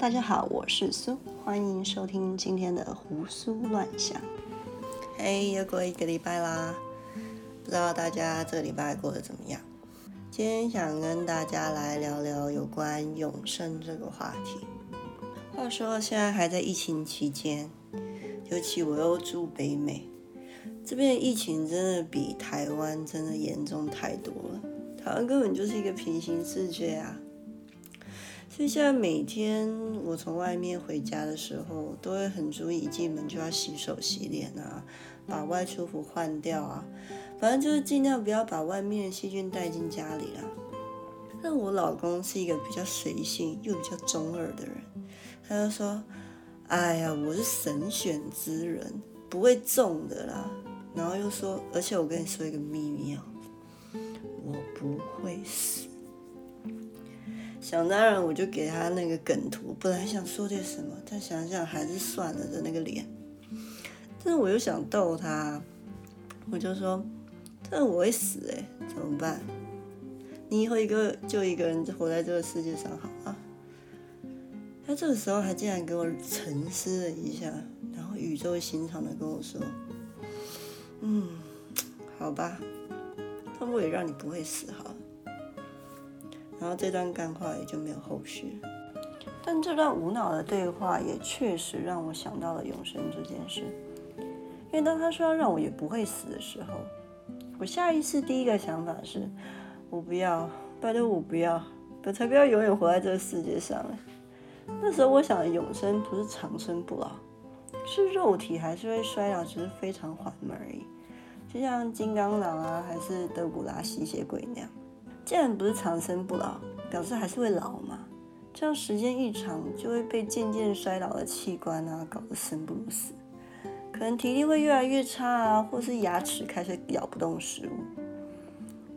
大家好，我是苏，欢迎收听今天的胡思乱想。嘿，又过一个礼拜啦，不知道大家这个礼拜过得怎么样？今天想跟大家来聊聊有关永生这个话题。话说现在还在疫情期间，尤其我又住北美，这边疫情真的比台湾真的严重太多了。台湾根本就是一个平行世界啊！所以现在每天我从外面回家的时候，都会很注意，一进门就要洗手洗脸啊，把外出服换掉啊，反正就是尽量不要把外面的细菌带进家里啦。但我老公是一个比较随性又比较中二的人，他就说：“哎呀，我是神选之人，不会中的啦。”然后又说：“而且我跟你说一个秘密哦，我不会死。”想当然，我就给他那个梗图，本来想说点什么，但想想还是算了的那个脸。但是我又想逗他，我就说：“但我会死哎，怎么办？你以后一个就一个人活在这个世界上好啊。”他这个时候还竟然给我沉思了一下，然后语重心长的跟我说：“嗯，好吧，那我也让你不会死好了。”然后这段干话也就没有后续。但这段无脑的对话也确实让我想到了永生这件事。因为当他说要让我也不会死的时候，我下意识第一个想法是：我不要，拜托我不要，我才不要永远活在这个世界上那时候我想的永生不是长生不老，是肉体还是会衰老，只是非常缓慢而已，就像金刚狼啊，还是德古拉吸血鬼那样。既然不是长生不老，表示还是会老嘛。这样时间一长，就会被渐渐衰老的器官啊搞得生不如死，可能体力会越来越差啊，或是牙齿开始咬不动食物。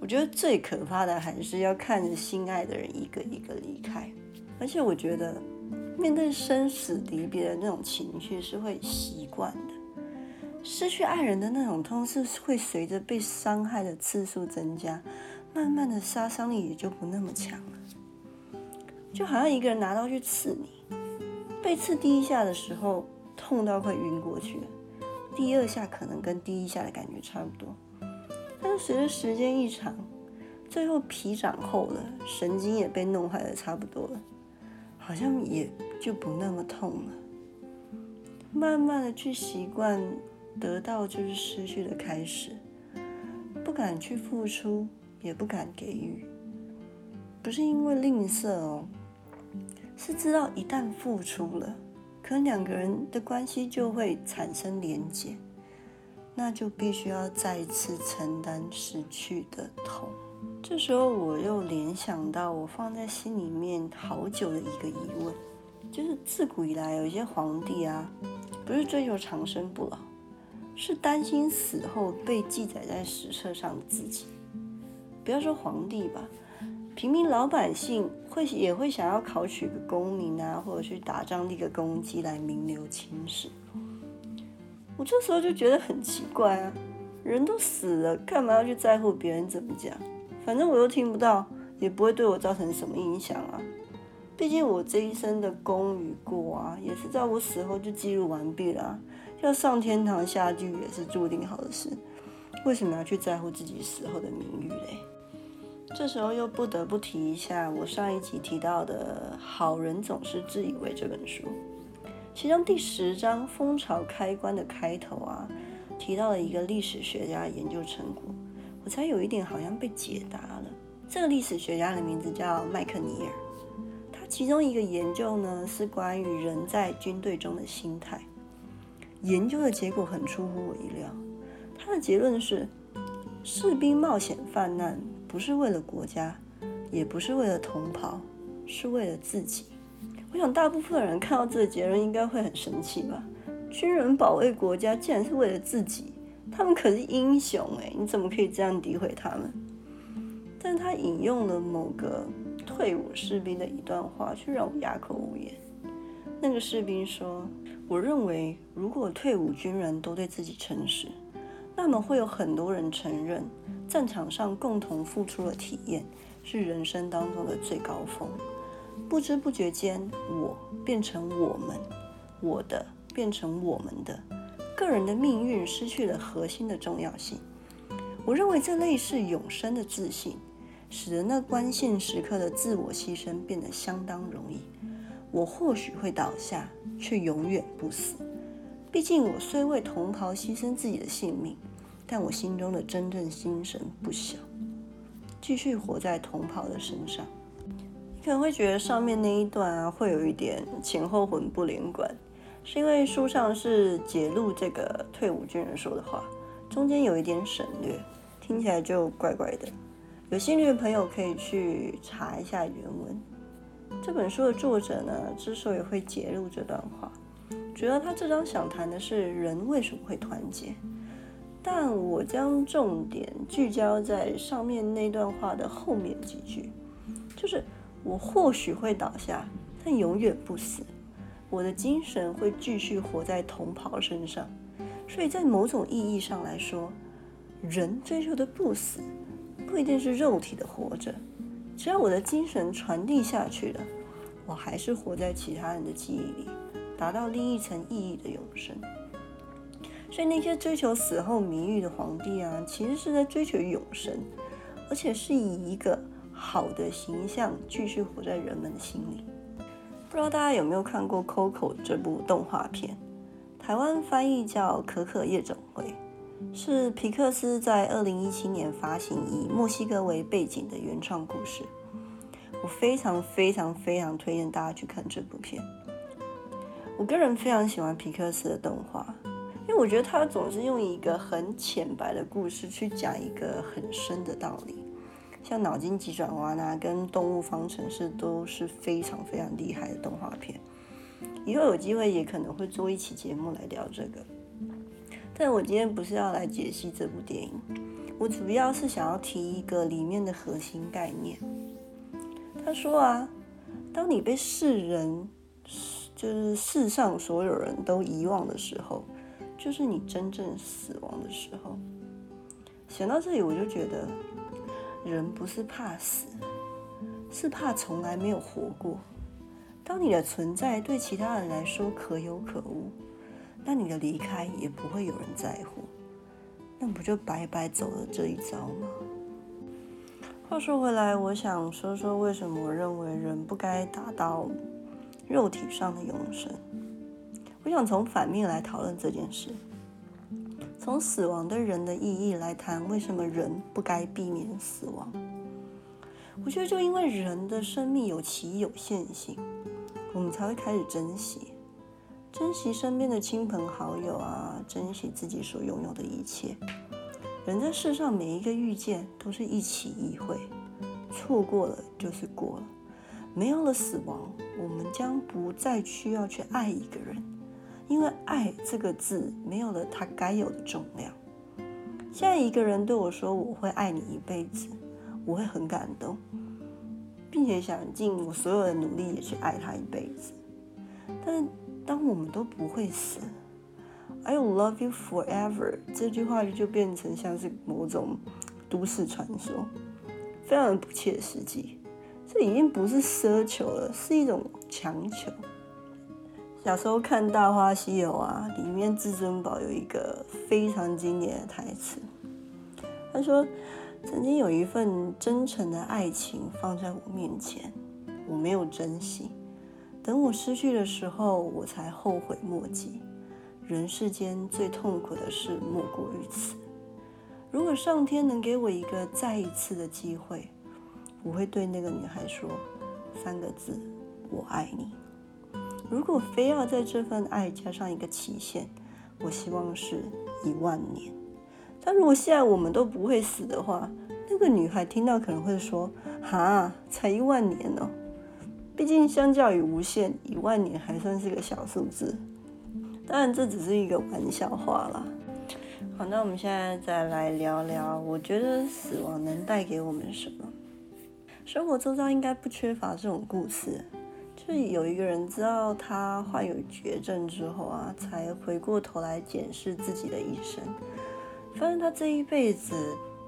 我觉得最可怕的还是要看着心爱的人一个一个离开，而且我觉得面对生死离别的那种情绪是会习惯的，失去爱人的那种痛是会随着被伤害的次数增加。慢慢的杀伤力也就不那么强了，就好像一个人拿刀去刺你，被刺第一下的时候痛到快晕过去了，第二下可能跟第一下的感觉差不多，但是随着时间一长，最后皮长厚了，神经也被弄坏的差不多了，好像也就不那么痛了。慢慢的去习惯，得到就是失去的开始，不敢去付出。也不敢给予，不是因为吝啬哦，是知道一旦付出了，可能两个人的关系就会产生连结，那就必须要再次承担失去的痛。这时候我又联想到我放在心里面好久的一个疑问，就是自古以来有一些皇帝啊，不是追求长生不老，是担心死后被记载在史册上的自己。不要说皇帝吧，平民老百姓会也会想要考取个功名啊，或者去打仗立个功绩来名留青史。我这时候就觉得很奇怪啊，人都死了，干嘛要去在乎别人怎么讲？反正我又听不到，也不会对我造成什么影响啊。毕竟我这一生的功与过啊，也是在我死后就记录完毕了，要上天堂下地狱也是注定好的事。为什么要去在乎自己死后的名誉嘞？这时候又不得不提一下我上一集提到的《好人总是自以为》这本书，其中第十章“蜂巢开关”的开头啊，提到了一个历史学家研究成果，我才有一点好像被解答了。这个历史学家的名字叫麦克尼尔，他其中一个研究呢是关于人在军队中的心态，研究的结果很出乎我意料，他的结论是士兵冒险犯难。不是为了国家，也不是为了同袍，是为了自己。我想大部分人看到这个结论应该会很生气吧？军人保卫国家，竟然是为了自己，他们可是英雄哎！你怎么可以这样诋毁他们？但他引用了某个退伍士兵的一段话，却让我哑口无言。那个士兵说：“我认为，如果退伍军人都对自己诚实，那么会有很多人承认。”战场上共同付出的体验是人生当中的最高峰，不知不觉间，我变成我们，我的变成我们的，个人的命运失去了核心的重要性。我认为这类似永生的自信，使得那关键时刻的自我牺牲变得相当容易。我或许会倒下，却永远不死。毕竟我虽为同袍牺牲自己的性命，但我心中的真正心神不小，继续活在同袍的身上。你可能会觉得上面那一段啊，会有一点前后魂不连贯，是因为书上是解录这个退伍军人说的话，中间有一点省略。听起来就怪怪的，有兴趣的朋友可以去查一下原文。这本书的作者呢，之所以会揭露这段话，主要他这章想谈的是人为什么会团结。但我将重点聚焦在上面那段话的后面几句，就是我或许会倒下，但永远不死。我的精神会继续活在同袍身上，所以在某种意义上来说。人追求的不死，不一定是肉体的活着。只要我的精神传递下去了，我还是活在其他人的记忆里，达到另一层意义的永生。所以那些追求死后名誉的皇帝啊，其实是在追求永生，而且是以一个好的形象继续活在人们的心里。不知道大家有没有看过《Coco》这部动画片？台湾翻译叫《可可夜总会》。是皮克斯在二零一七年发行以墨西哥为背景的原创故事，我非常非常非常推荐大家去看这部片。我个人非常喜欢皮克斯的动画，因为我觉得他总是用一个很浅白的故事去讲一个很深的道理，像脑筋急转弯啊，跟动物方程式都是非常非常厉害的动画片。以后有机会也可能会做一期节目来聊这个。但我今天不是要来解析这部电影，我主要是想要提一个里面的核心概念。他说啊，当你被世人，就是世上所有人都遗忘的时候，就是你真正死亡的时候。想到这里，我就觉得，人不是怕死，是怕从来没有活过。当你的存在对其他人来说可有可无。那你的离开也不会有人在乎，那不就白白走了这一遭吗？话说回来，我想说说为什么我认为人不该达到肉体上的永生。我想从反面来讨论这件事，从死亡的人的意义来谈为什么人不该避免死亡。我觉得就因为人的生命有其有限性，我们才会开始珍惜。珍惜身边的亲朋好友啊，珍惜自己所拥有的一切。人在世上每一个遇见都是一起一会，错过了就是过了。没有了死亡，我们将不再需要去爱一个人，因为爱这个字没有了它该有的重量。现在一个人对我说我会爱你一辈子，我会很感动，并且想尽我所有的努力也去爱他一辈子。但当我们都不会死，I love you forever，这句话就变成像是某种都市传说，非常不切实际。这已经不是奢求了，是一种强求。小时候看《大话西游》啊，里面至尊宝有一个非常经典的台词，他说：“曾经有一份真诚的爱情放在我面前，我没有珍惜。”等我失去的时候，我才后悔莫及。人世间最痛苦的事莫过于此。如果上天能给我一个再一次的机会，我会对那个女孩说三个字：我爱你。如果非要在这份爱加上一个期限，我希望是一万年。但如果现在我们都不会死的话，那个女孩听到可能会说：哈，才一万年哦。毕竟，相较于无限，一万年还算是个小数字。当然，这只是一个玩笑话啦。好，那我们现在再来聊聊，我觉得死亡能带给我们什么？生活周遭应该不缺乏这种故事。就是有一个人知道他患有绝症之后啊，才回过头来检视自己的一生，发现他这一辈子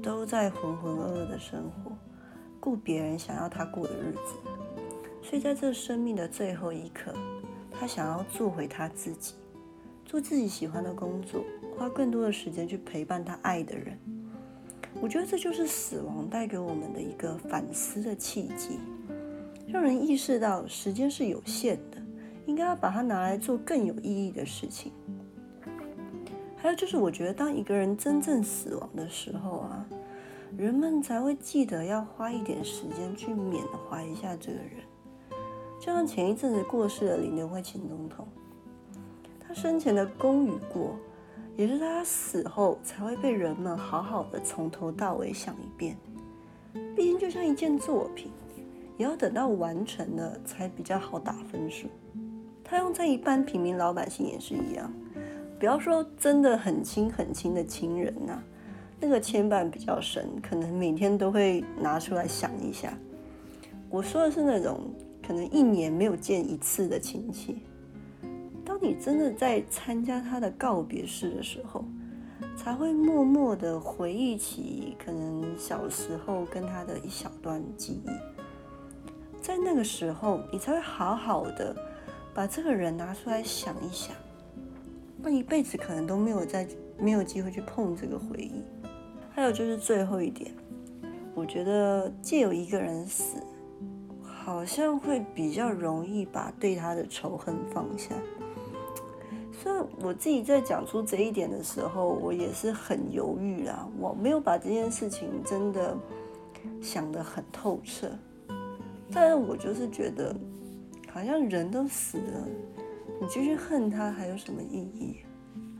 都在浑浑噩噩的生活，过别人想要他过的日子。所以在这生命的最后一刻，他想要做回他自己，做自己喜欢的工作，花更多的时间去陪伴他爱的人。我觉得这就是死亡带给我们的一个反思的契机，让人意识到时间是有限的，应该要把它拿来做更有意义的事情。还有就是，我觉得当一个人真正死亡的时候啊，人们才会记得要花一点时间去缅怀一下这个人。就像前一阵子过世的林刘清总统，他生前的功与过。也是他死后才会被人们好好的从头到尾想一遍。毕竟就像一件作品，也要等到完成了才比较好打分数。他用在一般平民老百姓也是一样。不要说真的很亲很亲的亲人呐，那个牵绊比较深，可能每天都会拿出来想一下。我说的是那种可能一年没有见一次的亲戚。你真的在参加他的告别式的时候，才会默默的回忆起可能小时候跟他的一小段记忆。在那个时候，你才会好好的把这个人拿出来想一想。那一辈子可能都没有再没有机会去碰这个回忆。还有就是最后一点，我觉得借有一个人死，好像会比较容易把对他的仇恨放下。我自己在讲出这一点的时候，我也是很犹豫啦。我没有把这件事情真的想得很透彻，但是我就是觉得，好像人都死了，你继续恨他还有什么意义？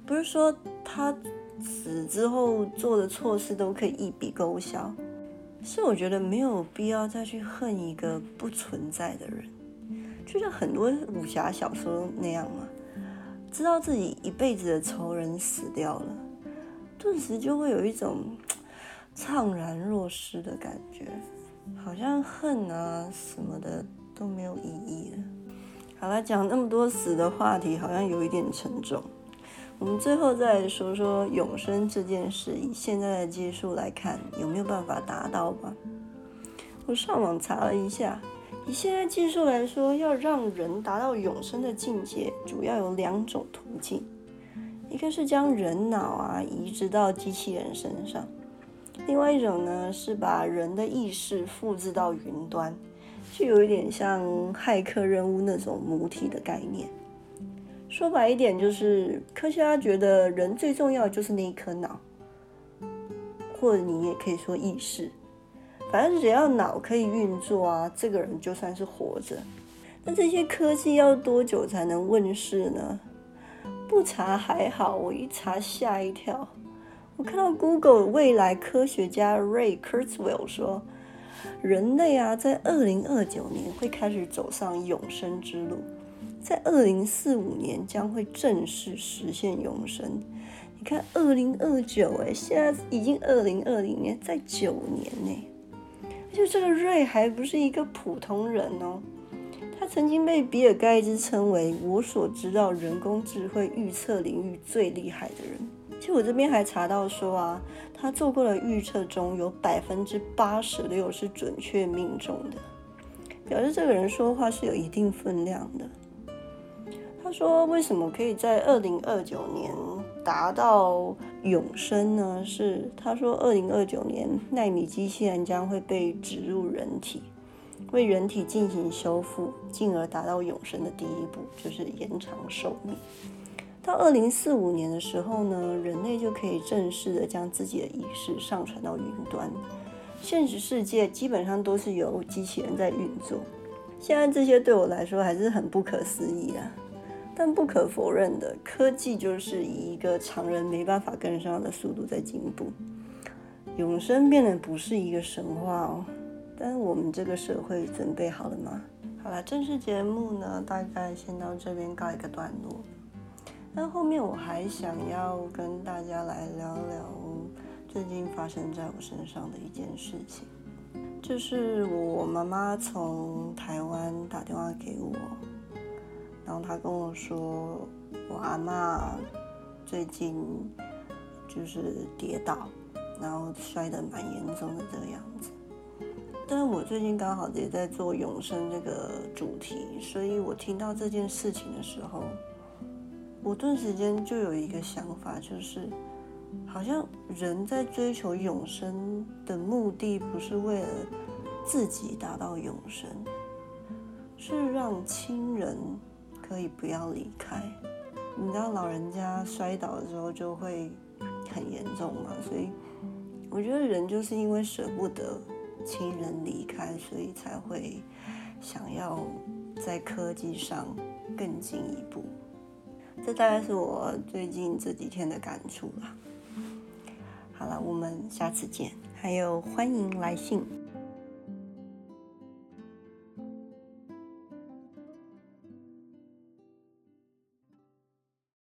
不是说他死之后做的错事都可以一笔勾销，是我觉得没有必要再去恨一个不存在的人，就像很多武侠小说那样嘛。知道自己一辈子的仇人死掉了，顿时就会有一种 怅然若失的感觉，好像恨啊什么的都没有意义了。好了，讲那么多死的话题，好像有一点沉重。我们最后再说说永生这件事，以现在的技术来看，有没有办法达到吧？我上网查了一下。以现在技术来说，要让人达到永生的境界，主要有两种途径。一个是将人脑啊移植到机器人身上，另外一种呢是把人的意识复制到云端，就有一点像骇客任务那种母体的概念。说白一点，就是科学家觉得人最重要就是那一颗脑，或者你也可以说意识。反正只要脑可以运作啊，这个人就算是活着。那这些科技要多久才能问世呢？不查还好，我一查吓一跳。我看到 Google 未来科学家 Ray Kurzweil 说，人类啊，在二零二九年会开始走上永生之路，在二零四五年将会正式实现永生。你看，二零二九哎，现在已经二零二零年，在九年呢。就这个瑞还不是一个普通人哦，他曾经被比尔盖茨称为我所知道人工智慧预测领域最厉害的人。其实我这边还查到说啊，他做过的预测中有百分之八十六是准确命中的，表示这个人说话是有一定分量的。他说为什么可以在二零二九年？达到永生呢？是他说，二零二九年纳米机器人将会被植入人体，为人体进行修复，进而达到永生的第一步就是延长寿命。到二零四五年的时候呢，人类就可以正式的将自己的意识上传到云端，现实世界基本上都是由机器人在运作。现在这些对我来说还是很不可思议啊。但不可否认的，科技就是以一个常人没办法跟上的速度在进步，永生变得不是一个神话哦。但我们这个社会准备好了吗？好了，正式节目呢，大概先到这边告一个段落。但后面我还想要跟大家来聊聊最近发生在我身上的一件事情，就是我妈妈从台湾打电话给我。然后他跟我说，我阿妈最近就是跌倒，然后摔得蛮严重的这个样子。但是我最近刚好也在做永生这个主题，所以我听到这件事情的时候，我顿时间就有一个想法，就是好像人在追求永生的目的，不是为了自己达到永生，是让亲人可以不要离开。你知道老人家摔倒的时候就会很严重嘛，所以我觉得人就是因为舍不得亲人离开，所以才会想要在科技上更进一步。这大概是我最近这几天的感触啦。好了，我们下次见，还有欢迎来信。